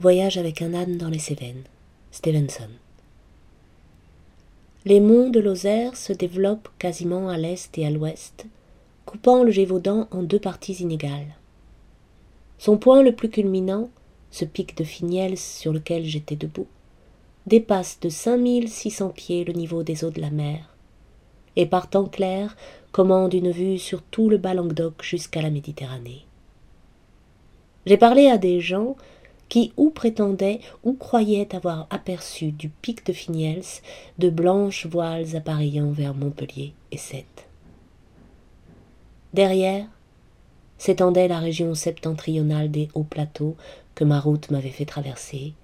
Voyage avec un âne dans les Cévennes. Stevenson. Les monts de Lozère se développent quasiment à l'est et à l'ouest, coupant le Gévaudan en deux parties inégales. Son point le plus culminant, ce pic de Finiels sur lequel j'étais debout, dépasse de cinq mille six cents pieds le niveau des eaux de la mer, et par temps clair commande une vue sur tout le bas Languedoc jusqu'à la Méditerranée. J'ai parlé à des gens qui ou prétendaient ou croyaient avoir aperçu du pic de Finiels de blanches voiles appareillant vers Montpellier et Sète. Derrière s'étendait la région septentrionale des hauts plateaux que ma route m'avait fait traverser,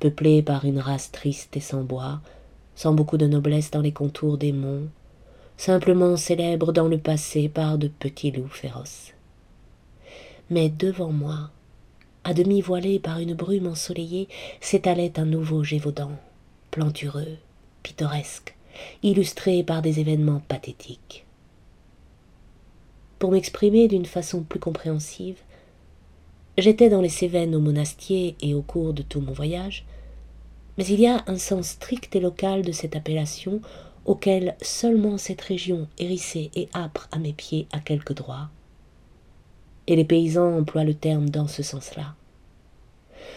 peuplée par une race triste et sans bois, sans beaucoup de noblesse dans les contours des monts, simplement célèbre dans le passé par de petits loups féroces. Mais devant moi, à demi voilé par une brume ensoleillée, s'étalait un nouveau Gévaudan, plantureux, pittoresque, illustré par des événements pathétiques. Pour m'exprimer d'une façon plus compréhensive, j'étais dans les Cévennes au monastier et au cours de tout mon voyage, mais il y a un sens strict et local de cette appellation auquel seulement cette région hérissée et âpre à mes pieds a quelque droit. Et les paysans emploient le terme dans ce sens-là.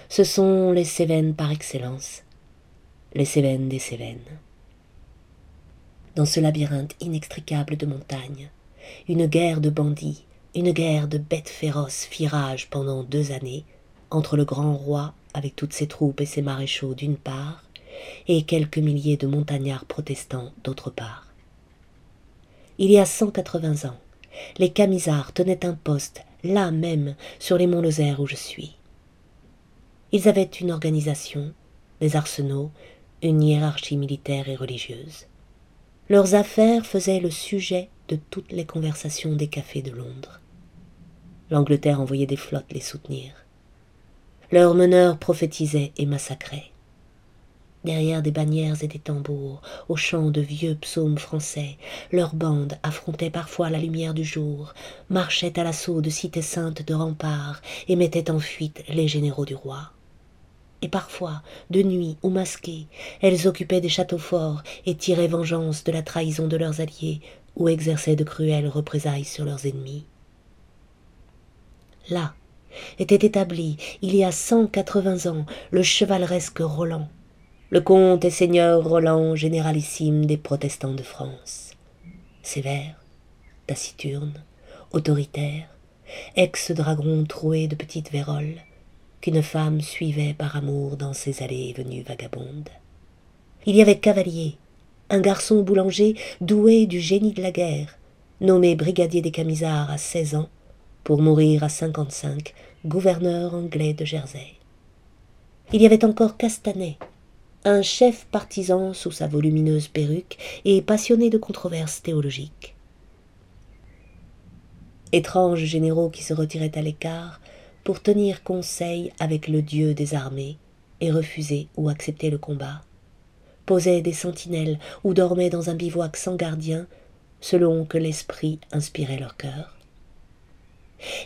Ce sont les Cévennes par excellence, les Cévennes des Cévennes. Dans ce labyrinthe inextricable de montagnes, une guerre de bandits, une guerre de bêtes féroces fit rage pendant deux années entre le grand roi avec toutes ses troupes et ses maréchaux d'une part, et quelques milliers de montagnards protestants d'autre part. Il y a cent quatre-vingts ans, les Camisards tenaient un poste là même sur les monts Lozère où je suis. Ils avaient une organisation, des arsenaux, une hiérarchie militaire et religieuse. Leurs affaires faisaient le sujet de toutes les conversations des cafés de Londres. L'Angleterre envoyait des flottes les soutenir. Leurs meneurs prophétisaient et massacraient derrière des bannières et des tambours, au chant de vieux psaumes français, leurs bandes affrontaient parfois la lumière du jour, marchaient à l'assaut de cités saintes de remparts et mettaient en fuite les généraux du roi. Et parfois, de nuit ou masquées, elles occupaient des châteaux forts et tiraient vengeance de la trahison de leurs alliés ou exerçaient de cruelles représailles sur leurs ennemis. Là était établi, il y a cent quatre-vingts ans, le chevaleresque Roland, le comte et seigneur Roland, généralissime des protestants de France. Sévère, taciturne, autoritaire, ex-dragon troué de petites véroles, qu'une femme suivait par amour dans ses allées et venues vagabondes. Il y avait Cavalier, un garçon boulanger doué du génie de la guerre, nommé brigadier des Camisards à seize ans, pour mourir à cinquante-cinq, gouverneur anglais de Jersey. Il y avait encore Castanet, un chef partisan sous sa volumineuse perruque et passionné de controverses théologiques. Étranges généraux qui se retiraient à l'écart pour tenir conseil avec le Dieu des armées et refuser ou accepter le combat, posaient des sentinelles ou dormaient dans un bivouac sans gardien selon que l'esprit inspirait leur cœur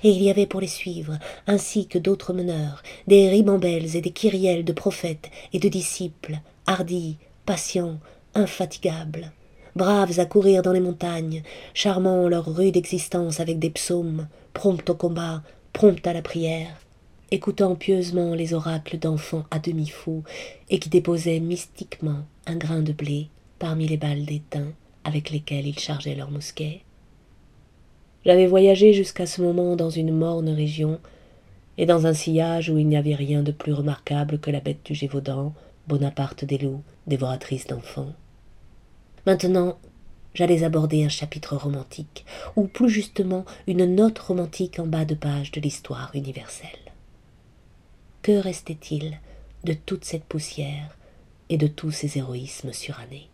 et il y avait pour les suivre, ainsi que d'autres meneurs, des ribambelles et des kyriels de prophètes et de disciples, hardis, patients, infatigables, braves à courir dans les montagnes, charmant leur rude existence avec des psaumes, prompts au combat, prompts à la prière, écoutant pieusement les oracles d'enfants à demi fous, et qui déposaient mystiquement un grain de blé parmi les balles d'étain avec lesquelles ils chargeaient leurs mousquets. J'avais voyagé jusqu'à ce moment dans une morne région, et dans un sillage où il n'y avait rien de plus remarquable que la bête du Gévaudan, Bonaparte des loups, dévoratrice d'enfants. Maintenant, j'allais aborder un chapitre romantique, ou plus justement une note romantique en bas de page de l'histoire universelle. Que restait-il de toute cette poussière et de tous ces héroïsmes surannés?